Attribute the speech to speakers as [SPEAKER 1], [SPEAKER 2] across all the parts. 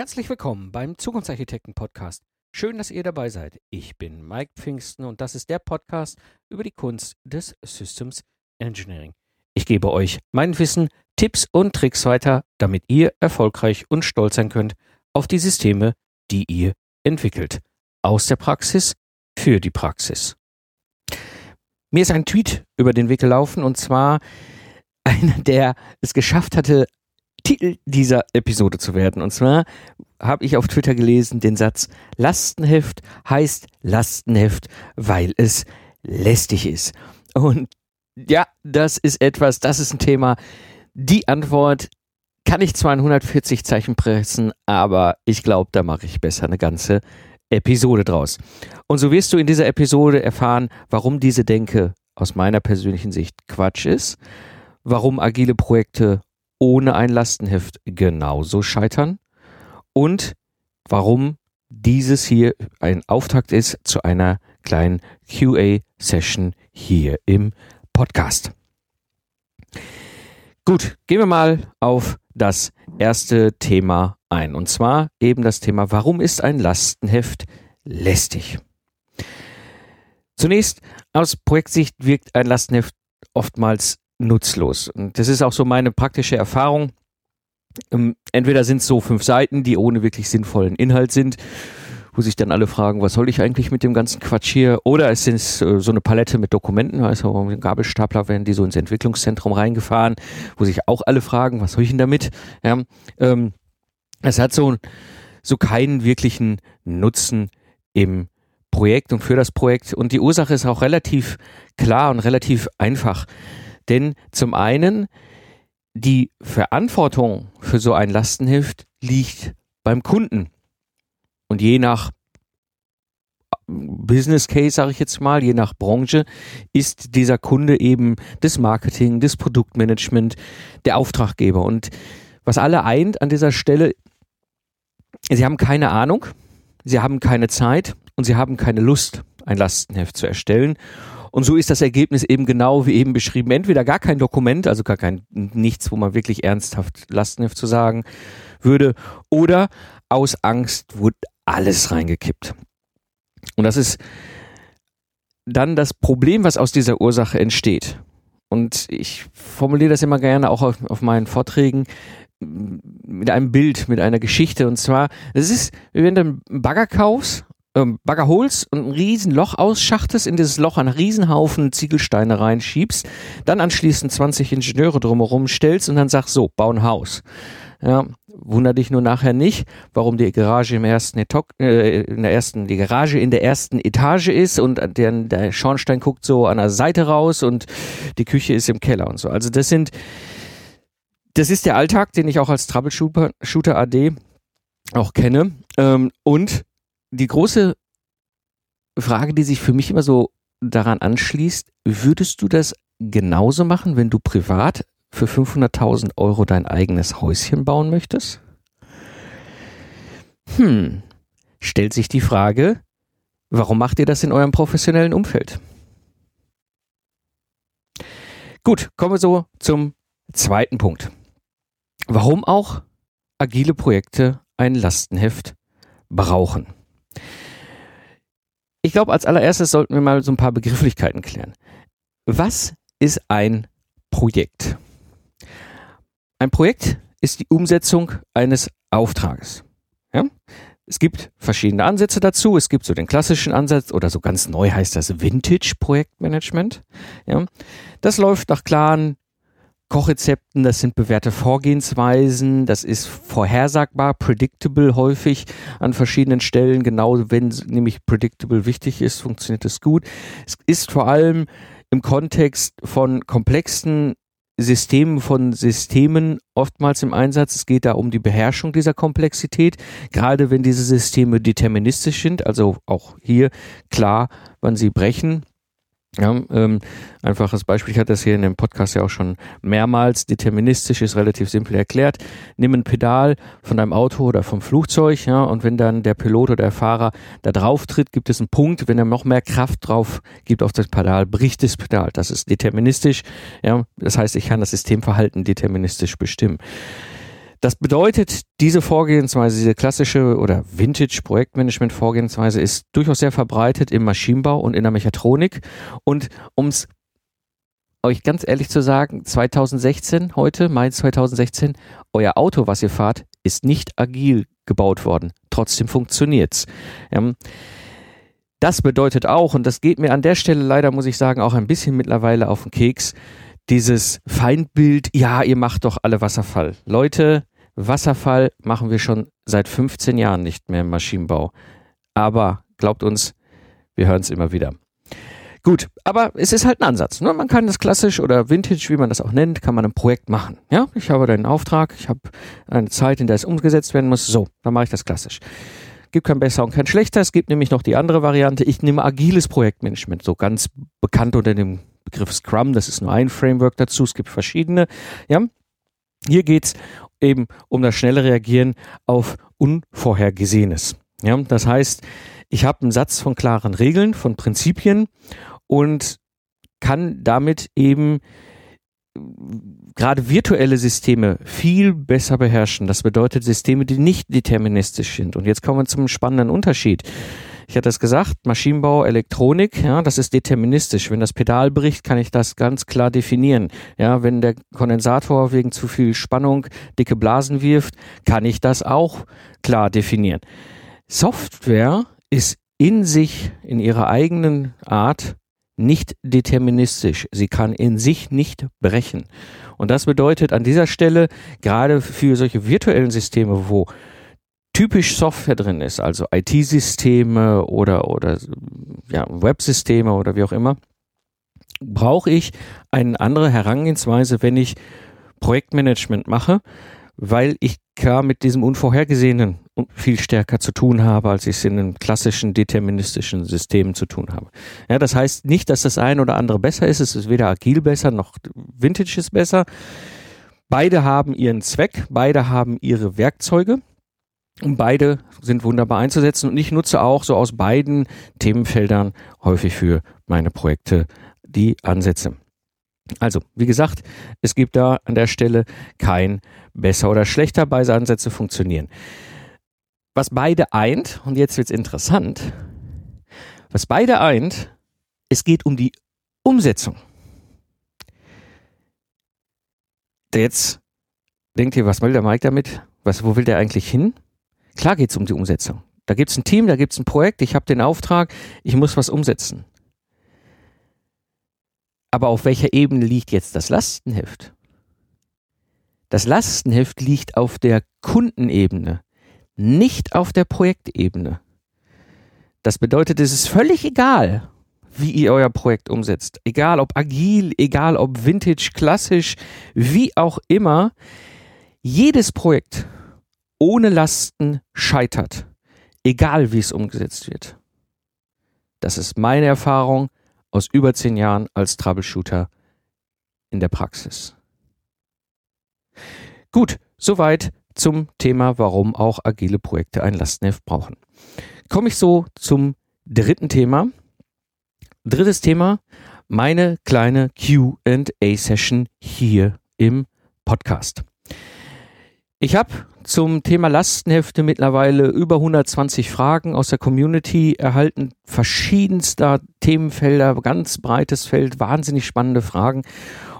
[SPEAKER 1] Herzlich willkommen beim Zukunftsarchitekten Podcast. Schön, dass ihr dabei seid. Ich bin Mike Pfingsten und das ist der Podcast über die Kunst des Systems Engineering. Ich gebe euch mein Wissen, Tipps und Tricks weiter, damit ihr erfolgreich und stolz sein könnt auf die Systeme, die ihr entwickelt. Aus der Praxis für die Praxis. Mir ist ein Tweet über den Weg gelaufen und zwar einer, der es geschafft hatte, Titel dieser Episode zu werden. Und zwar habe ich auf Twitter gelesen den Satz, Lastenheft heißt Lastenheft, weil es lästig ist. Und ja, das ist etwas, das ist ein Thema. Die Antwort kann ich zwar in 140 Zeichen pressen, aber ich glaube, da mache ich besser eine ganze Episode draus. Und so wirst du in dieser Episode erfahren, warum diese Denke aus meiner persönlichen Sicht Quatsch ist, warum agile Projekte ohne ein Lastenheft genauso scheitern und warum dieses hier ein Auftakt ist zu einer kleinen QA-Session hier im Podcast. Gut, gehen wir mal auf das erste Thema ein. Und zwar eben das Thema, warum ist ein Lastenheft lästig? Zunächst, aus Projektsicht wirkt ein Lastenheft oftmals nutzlos. Und das ist auch so meine praktische Erfahrung. Ähm, entweder sind es so fünf Seiten, die ohne wirklich sinnvollen Inhalt sind, wo sich dann alle fragen, was soll ich eigentlich mit dem ganzen Quatsch hier? Oder es sind äh, so eine Palette mit Dokumenten, also mit Gabelstapler werden die so ins Entwicklungszentrum reingefahren, wo sich auch alle fragen, was soll ich denn damit? Ja, ähm, es hat so, so keinen wirklichen Nutzen im Projekt und für das Projekt. Und die Ursache ist auch relativ klar und relativ einfach. Denn zum einen, die Verantwortung für so ein Lastenheft liegt beim Kunden. Und je nach Business Case, sage ich jetzt mal, je nach Branche, ist dieser Kunde eben das Marketing, das Produktmanagement, der Auftraggeber. Und was alle eint an dieser Stelle, sie haben keine Ahnung, sie haben keine Zeit und sie haben keine Lust, ein Lastenheft zu erstellen. Und so ist das Ergebnis eben genau wie eben beschrieben. Entweder gar kein Dokument, also gar kein nichts, wo man wirklich ernsthaft Lastenheft zu sagen würde, oder aus Angst wurde alles reingekippt. Und das ist dann das Problem, was aus dieser Ursache entsteht. Und ich formuliere das immer gerne auch auf, auf meinen Vorträgen mit einem Bild, mit einer Geschichte. Und zwar, es ist, wenn du einen Bagger kaufst ähm, Bagger holst und ein riesen Loch ausschachtest, in dieses Loch einen Riesenhaufen Ziegelsteine reinschiebst, dann anschließend 20 Ingenieure drumherum stellst und dann sagst, so, bau ein Haus. Ja, wunder dich nur nachher nicht, warum die Garage im ersten Eto äh, in der ersten, die Garage in der ersten Etage ist und der, der Schornstein guckt so an der Seite raus und die Küche ist im Keller und so. Also das sind, das ist der Alltag, den ich auch als Troubleshooter Shooter AD auch kenne. Ähm, und die große Frage, die sich für mich immer so daran anschließt, würdest du das genauso machen, wenn du privat für 500.000 Euro dein eigenes Häuschen bauen möchtest? Hm, stellt sich die Frage, warum macht ihr das in eurem professionellen Umfeld? Gut, kommen wir so zum zweiten Punkt. Warum auch agile Projekte ein Lastenheft brauchen. Ich glaube, als allererstes sollten wir mal so ein paar Begrifflichkeiten klären. Was ist ein Projekt? Ein Projekt ist die Umsetzung eines Auftrages. Ja? Es gibt verschiedene Ansätze dazu. Es gibt so den klassischen Ansatz oder so ganz neu heißt das Vintage Projektmanagement. Ja? Das läuft nach klaren Kochrezepten, das sind bewährte Vorgehensweisen, das ist vorhersagbar, predictable häufig an verschiedenen Stellen. Genau wenn nämlich predictable wichtig ist, funktioniert es gut. Es ist vor allem im Kontext von komplexen Systemen von Systemen oftmals im Einsatz. Es geht da um die Beherrschung dieser Komplexität, gerade wenn diese Systeme deterministisch sind, also auch hier klar, wann sie brechen ja, ähm, einfaches Beispiel, ich hatte das hier in dem Podcast ja auch schon mehrmals. Deterministisch ist relativ simpel erklärt. Nimm ein Pedal von deinem Auto oder vom Flugzeug, ja, und wenn dann der Pilot oder der Fahrer da drauf tritt, gibt es einen Punkt. Wenn er noch mehr Kraft drauf gibt auf das Pedal, bricht das Pedal. Das ist deterministisch, ja. Das heißt, ich kann das Systemverhalten deterministisch bestimmen. Das bedeutet, diese Vorgehensweise, diese klassische oder Vintage-Projektmanagement-Vorgehensweise ist durchaus sehr verbreitet im Maschinenbau und in der Mechatronik. Und um es euch ganz ehrlich zu sagen, 2016, heute, Mai 2016, euer Auto, was ihr fahrt, ist nicht agil gebaut worden. Trotzdem funktioniert's. Ähm, das bedeutet auch, und das geht mir an der Stelle leider, muss ich sagen, auch ein bisschen mittlerweile auf den Keks, dieses Feindbild, ja, ihr macht doch alle Wasserfall. Leute, Wasserfall machen wir schon seit 15 Jahren nicht mehr im Maschinenbau. Aber glaubt uns, wir hören es immer wieder. Gut, aber es ist halt ein Ansatz. Ne? Man kann das klassisch oder Vintage, wie man das auch nennt, kann man ein Projekt machen. Ja, ich habe einen Auftrag, ich habe eine Zeit, in der es umgesetzt werden muss. So, dann mache ich das klassisch. Gibt kein besser und kein schlechter. Es gibt nämlich noch die andere Variante. Ich nehme agiles Projektmanagement, so ganz bekannt unter dem Begriff Scrum. Das ist nur ein Framework dazu. Es gibt verschiedene. Ja, hier geht's eben um das schnelle Reagieren auf Unvorhergesehenes. Ja, das heißt, ich habe einen Satz von klaren Regeln, von Prinzipien und kann damit eben gerade virtuelle Systeme viel besser beherrschen. Das bedeutet Systeme, die nicht deterministisch sind. Und jetzt kommen wir zum spannenden Unterschied. Ich hatte es gesagt, Maschinenbau, Elektronik, ja, das ist deterministisch. Wenn das Pedal bricht, kann ich das ganz klar definieren. Ja, wenn der Kondensator wegen zu viel Spannung dicke Blasen wirft, kann ich das auch klar definieren. Software ist in sich, in ihrer eigenen Art, nicht deterministisch. Sie kann in sich nicht brechen. Und das bedeutet an dieser Stelle, gerade für solche virtuellen Systeme, wo typisch Software drin ist, also IT-Systeme oder, oder ja, Websysteme oder wie auch immer, brauche ich eine andere Herangehensweise, wenn ich Projektmanagement mache, weil ich klar mit diesem Unvorhergesehenen viel stärker zu tun habe, als ich es in einem klassischen deterministischen System zu tun habe. Ja, das heißt nicht, dass das eine oder andere besser ist. Es ist weder agil besser noch Vintage ist besser. Beide haben ihren Zweck, beide haben ihre Werkzeuge. Und beide sind wunderbar einzusetzen und ich nutze auch so aus beiden Themenfeldern häufig für meine Projekte die Ansätze. Also, wie gesagt, es gibt da an der Stelle kein besser oder schlechter, beide Ansätze funktionieren. Was beide eint, und jetzt wird's interessant, was beide eint, es geht um die Umsetzung. Jetzt denkt ihr, was will der Mike damit? Was, wo will der eigentlich hin? Klar geht es um die Umsetzung. Da gibt es ein Team, da gibt es ein Projekt, ich habe den Auftrag, ich muss was umsetzen. Aber auf welcher Ebene liegt jetzt das Lastenheft? Das Lastenheft liegt auf der Kundenebene, nicht auf der Projektebene. Das bedeutet, es ist völlig egal, wie ihr euer Projekt umsetzt. Egal ob agil, egal ob vintage, klassisch, wie auch immer. Jedes Projekt ohne Lasten scheitert, egal wie es umgesetzt wird. Das ist meine Erfahrung aus über zehn Jahren als Troubleshooter in der Praxis. Gut, soweit zum Thema, warum auch agile Projekte ein Lastenheft brauchen. Komme ich so zum dritten Thema. Drittes Thema, meine kleine QA-Session hier im Podcast. Ich habe zum Thema Lastenhefte mittlerweile über 120 Fragen aus der Community erhalten, verschiedenster Themenfelder, ganz breites Feld, wahnsinnig spannende Fragen.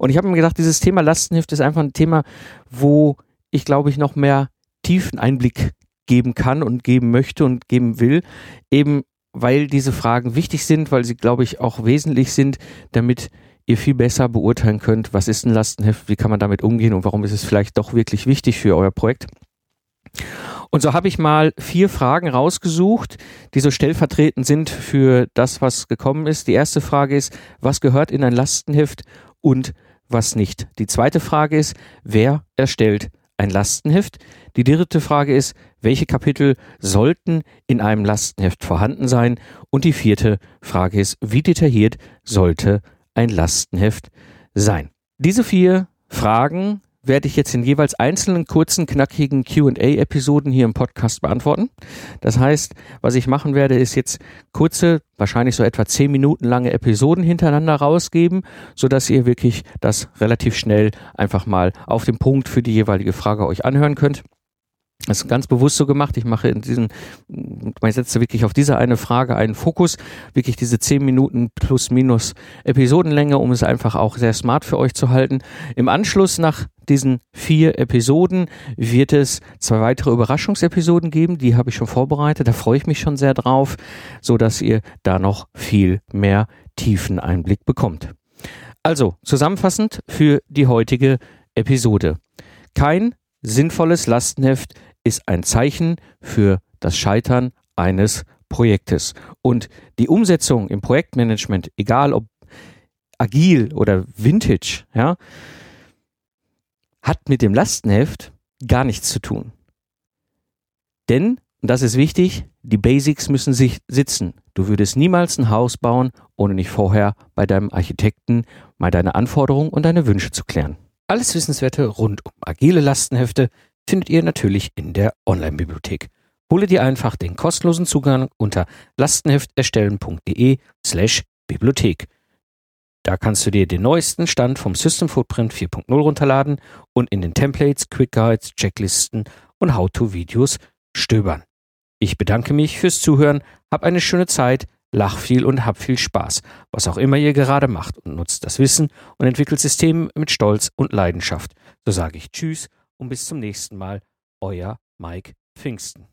[SPEAKER 1] Und ich habe mir gedacht, dieses Thema Lastenheft ist einfach ein Thema, wo ich glaube ich noch mehr tiefen Einblick geben kann und geben möchte und geben will, eben weil diese Fragen wichtig sind, weil sie glaube ich auch wesentlich sind, damit ihr viel besser beurteilen könnt, was ist ein Lastenheft, wie kann man damit umgehen und warum ist es vielleicht doch wirklich wichtig für euer Projekt. Und so habe ich mal vier Fragen rausgesucht, die so stellvertretend sind für das, was gekommen ist. Die erste Frage ist, was gehört in ein Lastenheft und was nicht? Die zweite Frage ist, wer erstellt ein Lastenheft? Die dritte Frage ist, welche Kapitel sollten in einem Lastenheft vorhanden sein? Und die vierte Frage ist, wie detailliert sollte ein Lastenheft sein? Diese vier Fragen werde ich jetzt in jeweils einzelnen kurzen, knackigen QA-Episoden hier im Podcast beantworten. Das heißt, was ich machen werde, ist jetzt kurze, wahrscheinlich so etwa zehn Minuten lange Episoden hintereinander rausgeben, sodass ihr wirklich das relativ schnell einfach mal auf den Punkt für die jeweilige Frage euch anhören könnt. Das ist ganz bewusst so gemacht. Ich mache in diesen, man setze wirklich auf diese eine Frage einen Fokus, wirklich diese zehn Minuten plus minus Episodenlänge, um es einfach auch sehr smart für euch zu halten. Im Anschluss nach diesen vier Episoden wird es zwei weitere Überraschungsepisoden geben. Die habe ich schon vorbereitet. Da freue ich mich schon sehr drauf, so dass ihr da noch viel mehr tiefen Einblick bekommt. Also zusammenfassend für die heutige Episode. Kein sinnvolles Lastenheft ist ein Zeichen für das Scheitern eines Projektes. Und die Umsetzung im Projektmanagement, egal ob agil oder vintage, ja, hat mit dem Lastenheft gar nichts zu tun. Denn, und das ist wichtig, die Basics müssen sich sitzen. Du würdest niemals ein Haus bauen, ohne nicht vorher bei deinem Architekten mal deine Anforderungen und deine Wünsche zu klären. Alles Wissenswerte rund um agile Lastenhefte findet ihr natürlich in der Online-Bibliothek. Hole dir einfach den kostenlosen Zugang unter lastenhefterstellen.de slash Bibliothek. Da kannst du dir den neuesten Stand vom System Footprint 4.0 runterladen und in den Templates, Quick Guides, Checklisten und How-to-Videos stöbern. Ich bedanke mich fürs Zuhören, hab eine schöne Zeit, lach viel und hab viel Spaß, was auch immer ihr gerade macht und nutzt das Wissen und entwickelt Systeme mit Stolz und Leidenschaft. So sage ich Tschüss und bis zum nächsten Mal, euer Mike Pfingsten.